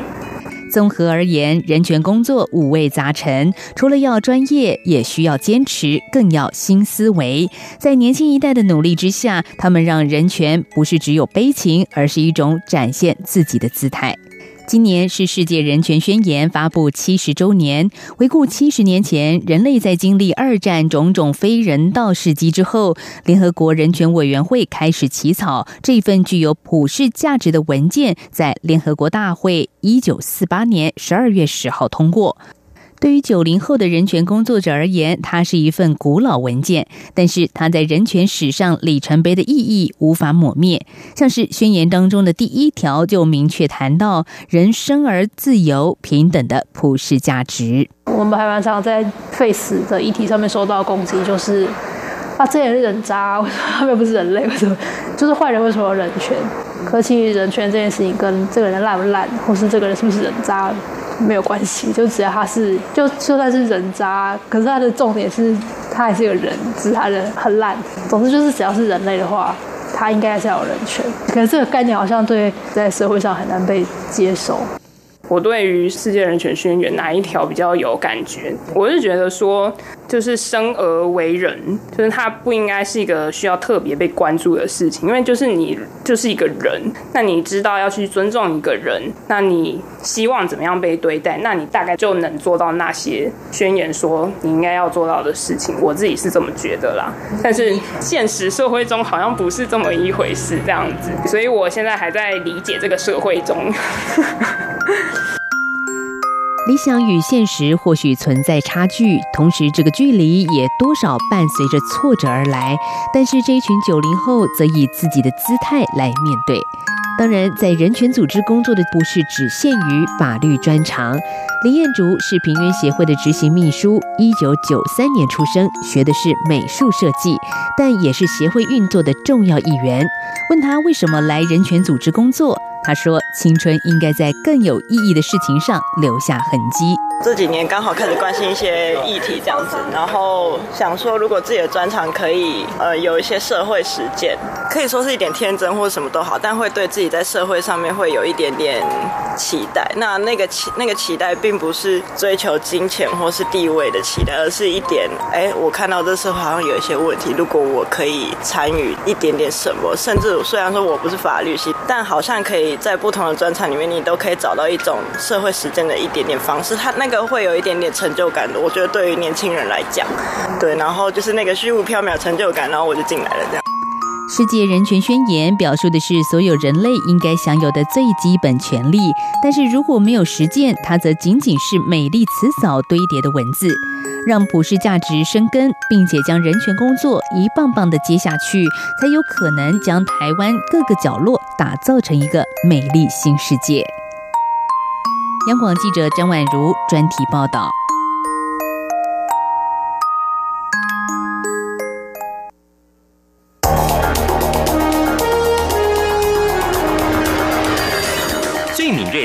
综合而言，人权工作五味杂陈，除了要专业，也需要坚持，更要新思维。在年轻一代的努力之下，他们让人权不是只有悲情，而是一种展现自己的姿态。今年是世界人权宣言发布七十周年。回顾七十年前，人类在经历二战种种非人道事迹之后，联合国人权委员会开始起草这份具有普世价值的文件，在联合国大会一九四八年十二月十号通过。对于九零后的人权工作者而言，它是一份古老文件，但是它在人权史上里程碑的意义无法抹灭。像是宣言当中的第一条就明确谈到人生而自由平等的普世价值。我们还蛮常在 face 的议题上面受到攻击，就是啊，这也是人渣，为什么他们不是人类？为什么就是坏人？为什么有人权？可其实人权这件事情跟这个人烂不烂，或是这个人是不是人渣？没有关系，就只要他是，就就算是人渣，可是他的重点是，他还是个人，只是他的很烂。总之就是，只要是人类的话，他应该是要有人权。可是这个概念好像对在社会上很难被接受。我对于世界人权宣言哪一条比较有感觉？我是觉得说，就是生而为人，就是他不应该是一个需要特别被关注的事情，因为就是你就是一个人，那你知道要去尊重一个人，那你希望怎么样被对待，那你大概就能做到那些宣言说你应该要做到的事情。我自己是这么觉得啦，但是现实社会中好像不是这么一回事，这样子，所以我现在还在理解这个社会中。理想与现实或许存在差距，同时这个距离也多少伴随着挫折而来。但是这一群九零后则以自己的姿态来面对。当然，在人权组织工作的不是只限于法律专长。林彦竹是平原协会的执行秘书，一九九三年出生，学的是美术设计，但也是协会运作的重要一员。问他为什么来人权组织工作？他说：“青春应该在更有意义的事情上留下痕迹。”这几年刚好开始关心一些议题，这样子，然后想说，如果自己的专长可以呃有一些社会实践，可以说是一点天真或什么都好，但会对自己在社会上面会有一点点期待。那那个期那个期待，并不是追求金钱或是地位的期待，而是一点，哎，我看到这社会好像有一些问题，如果我可以参与一点点什么，甚至虽然说我不是法律系，但好像可以在不同的专场里面，你都可以找到一种社会实践的一点点方式。它那个。会有一点点成就感的，我觉得对于年轻人来讲，对，然后就是那个虚无缥缈成就感，然后我就进来了。这样，世界人权宣言表述的是所有人类应该享有的最基本权利，但是如果没有实践，它则仅仅是美丽辞藻堆叠的文字。让普世价值生根，并且将人权工作一棒棒的接下去，才有可能将台湾各个角落打造成一个美丽新世界。央广记者张婉如专题报道。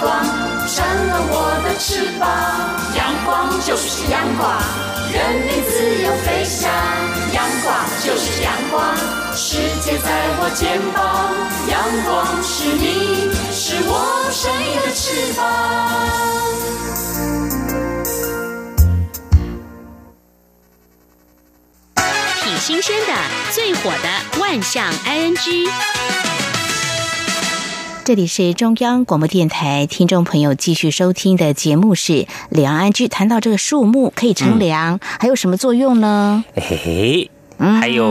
光，扇了我的翅膀。阳光就是阳光，任你自由飞翔。阳光就是阳光，世界在我肩膀。阳光是你，是我生命的翅膀。挺新鲜的，最火的万象 ING。这里是中央广播电台，听众朋友继续收听的节目是《两岸居》。谈到这个树木可以乘凉，还有什么作用呢？嘿嘿。还有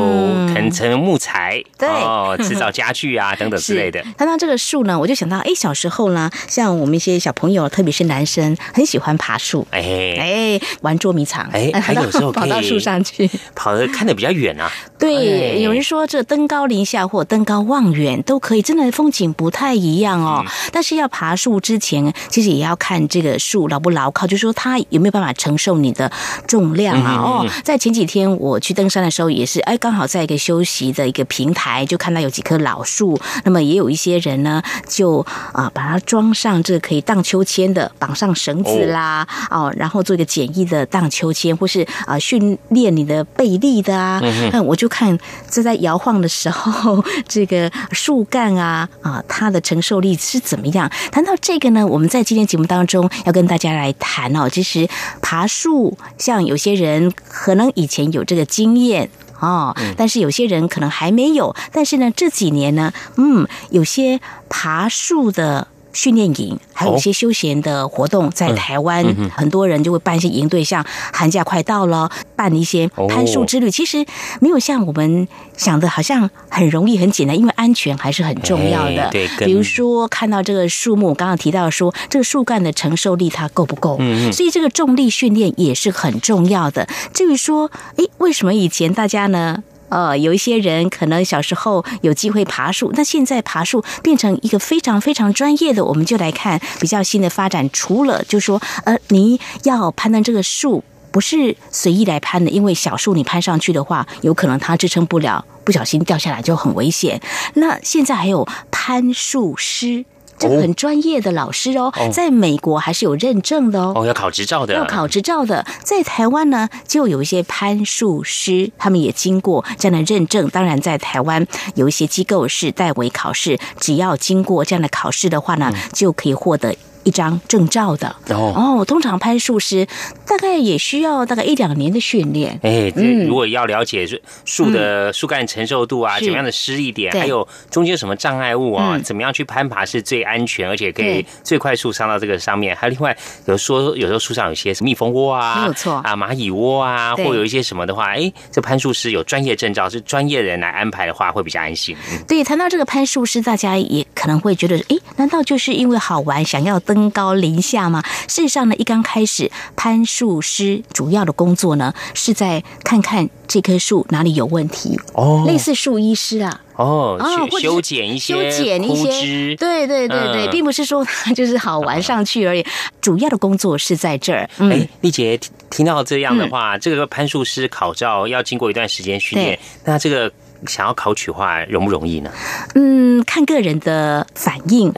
腾成木材，对哦，制造家具啊 等等之类的。谈到这个树呢，我就想到，哎，小时候呢，像我们一些小朋友，特别是男生，很喜欢爬树，哎哎，玩捉迷藏，哎，还有时候跑到树上去，跑的看的比较远啊。对，有人说这登高临下或登高望远都可以，真的风景不太一样哦。但是要爬树之前，其实也要看这个树牢不牢靠，就说它有没有办法承受你的重量啊。哦，在前几天我去登山的时候。也是哎，刚好在一个休息的一个平台，就看到有几棵老树。那么也有一些人呢，就啊把它装上这个可以荡秋千的，绑上绳子啦，哦，然后做一个简易的荡秋千，或是啊训练你的背力的啊。嗯我就看这在摇晃的时候，这个树干啊啊，它的承受力是怎么样？谈到这个呢，我们在今天节目当中要跟大家来谈哦。其实爬树，像有些人可能以前有这个经验。哦，但是有些人可能还没有。但是呢，这几年呢，嗯，有些爬树的训练营，还有一些休闲的活动，在台湾，很多人就会办一些营队，像寒假快到了，办一些攀树之旅。其实没有像我们想的，好像很容易、很简单，因为安全还是很重要的。对，比如说看到这个树木，刚刚提到说，这个树干的承受力它够不够？所以这个重力训练也是很重要的。至于说，哎，为什么以前大家呢？呃，有一些人可能小时候有机会爬树，那现在爬树变成一个非常非常专业的，我们就来看比较新的发展。除了就说，呃，你要攀登这个树，不是随意来攀的，因为小树你攀上去的话，有可能它支撑不了，不小心掉下来就很危险。那现在还有攀树师。这个很专业的老师哦，在美国还是有认证的哦，哦，要考执照的，要考执照的。在台湾呢，就有一些攀树师，他们也经过这样的认证。当然，在台湾有一些机构是代为考试，只要经过这样的考试的话呢，就可以获得。一张证照的。哦，通常攀树师大概也需要大概一两年的训练。哎，如果要了解树的树干承受度啊，怎么样的施力点，还有中间什么障碍物啊，怎么样去攀爬是最安全，而且可以最快速上到这个上面。还有另外有说，有时候树上有些蜜蜂窝啊，没有错。啊，蚂蚁窝啊，或有一些什么的话，哎，这攀树师有专业证照，是专业人来安排的话，会比较安心。对，谈到这个攀树师，大家也可能会觉得，哎，难道就是因为好玩，想要？登高临下吗？事实上呢，一刚开始攀树师主要的工作呢，是在看看这棵树哪里有问题哦，类似树医师啊，哦，修修剪一些修剪一些，对对对对，并不是说就是好玩上去而已，主要的工作是在这儿。哎，丽姐听到这样的话，这个攀树师考照要经过一段时间训练，那这个想要考取话容不容易呢？嗯，看个人的反应。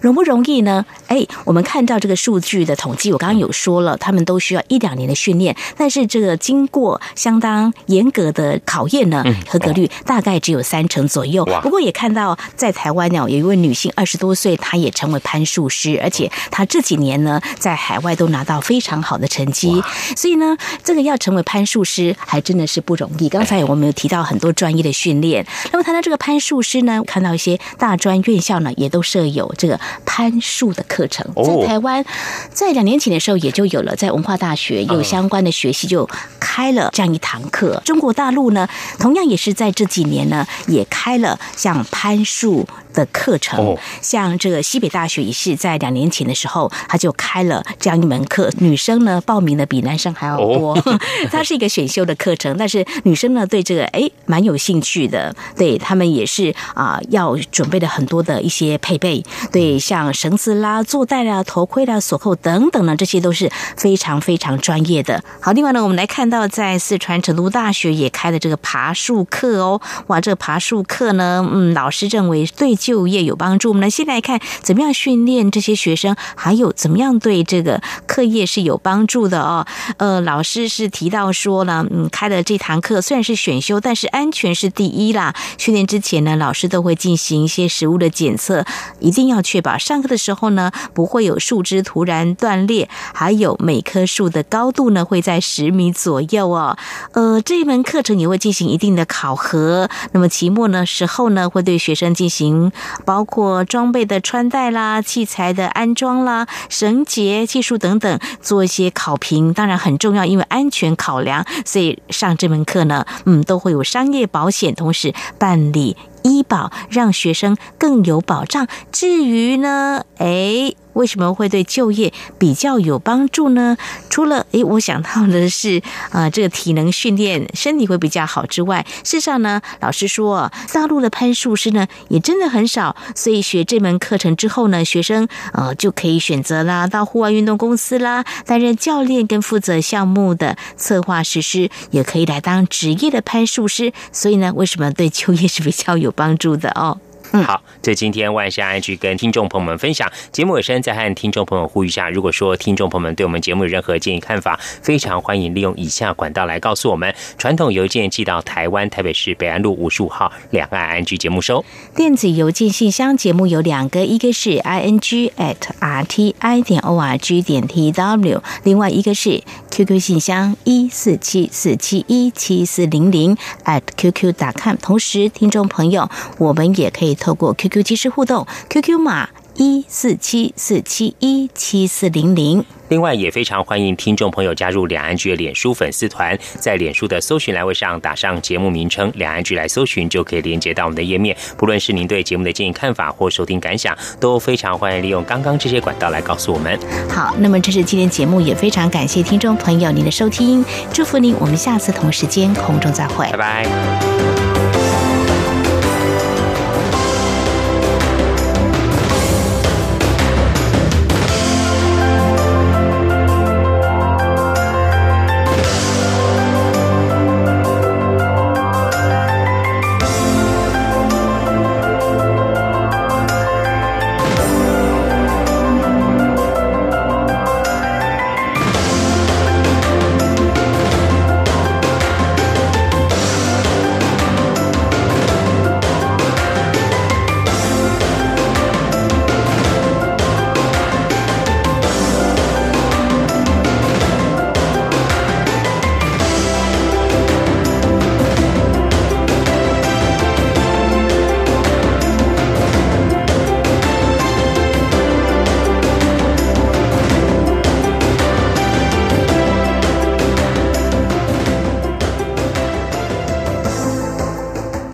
容不容易呢？哎，我们看到这个数据的统计，我刚刚有说了，他们都需要一两年的训练，但是这个经过相当严格的考验呢，合格率大概只有三成左右。不过也看到在台湾呢，有一位女性二十多岁，她也成为攀树师，而且她这几年呢，在海外都拿到非常好的成绩。所以呢，这个要成为攀树师，还真的是不容易。刚才我们有提到很多专业的训练，那么谈到这个攀树师呢，看到一些大专院校呢，也都设有这个。攀树的课程在台湾，在两年前的时候也就有了，在文化大学有相关的学系就开了这样一堂课。中国大陆呢，同样也是在这几年呢，也开了像攀树的课程。像这个西北大学也是在两年前的时候，他就开了这样一门课，女生呢报名的比男生还要多。它是一个选修的课程，但是女生呢对这个哎蛮有兴趣的，对他们也是啊要准备了很多的一些配备，对。像绳子啦、坐带啦、头盔啦、锁扣等等呢，这些都是非常非常专业的。好，另外呢，我们来看到在四川成都大学也开了这个爬树课哦。哇，这个爬树课呢，嗯，老师认为对就业有帮助。我们来先来看怎么样训练这些学生，还有怎么样对这个课业是有帮助的哦。呃，老师是提到说呢，嗯，开的这堂课虽然是选修，但是安全是第一啦。训练之前呢，老师都会进行一些实物的检测，一定要确保。上课的时候呢，不会有树枝突然断裂，还有每棵树的高度呢会在十米左右哦。呃，这一门课程也会进行一定的考核。那么期末呢时候呢，会对学生进行包括装备的穿戴啦、器材的安装啦、绳结技术等等做一些考评。当然很重要，因为安全考量，所以上这门课呢，嗯，都会有商业保险，同时办理。医保让学生更有保障。至于呢，哎。为什么会对就业比较有帮助呢？除了诶，我想到的是，啊，这个体能训练身体会比较好之外，事实上呢，老师说，大陆的攀树师呢也真的很少，所以学这门课程之后呢，学生呃就可以选择啦，到户外运动公司啦，担任教练跟负责项目的策划实施，也可以来当职业的攀树师。所以呢，为什么对就业是比较有帮助的哦？好，这今天万象安居跟听众朋友们分享节目尾声，再和听众朋友呼吁一下：如果说听众朋友们对我们节目有任何建议看法，非常欢迎利用以下管道来告诉我们。传统邮件寄到台湾台北市北安路五十五号两岸安居节目收。电子邮件信箱节目有两个，一个是 i n g at r t i 点 o r g 点 t w，另外一个是 QQ 信箱一四七四七一七四零零 at qq.com。同时，听众朋友，我们也可以。透过 QQ 即时互动，QQ 码一四七四七一七四零零。另外，也非常欢迎听众朋友加入两岸剧的脸书粉丝团，在脸书的搜寻栏位上打上节目名称“两岸剧”来搜寻，就可以连接到我们的页面。不论是您对节目的建议看法或收听感想，都非常欢迎利用刚刚这些管道来告诉我们。好，那么这是今天节目，也非常感谢听众朋友您的收听，祝福您，我们下次同时间空中再会，拜拜。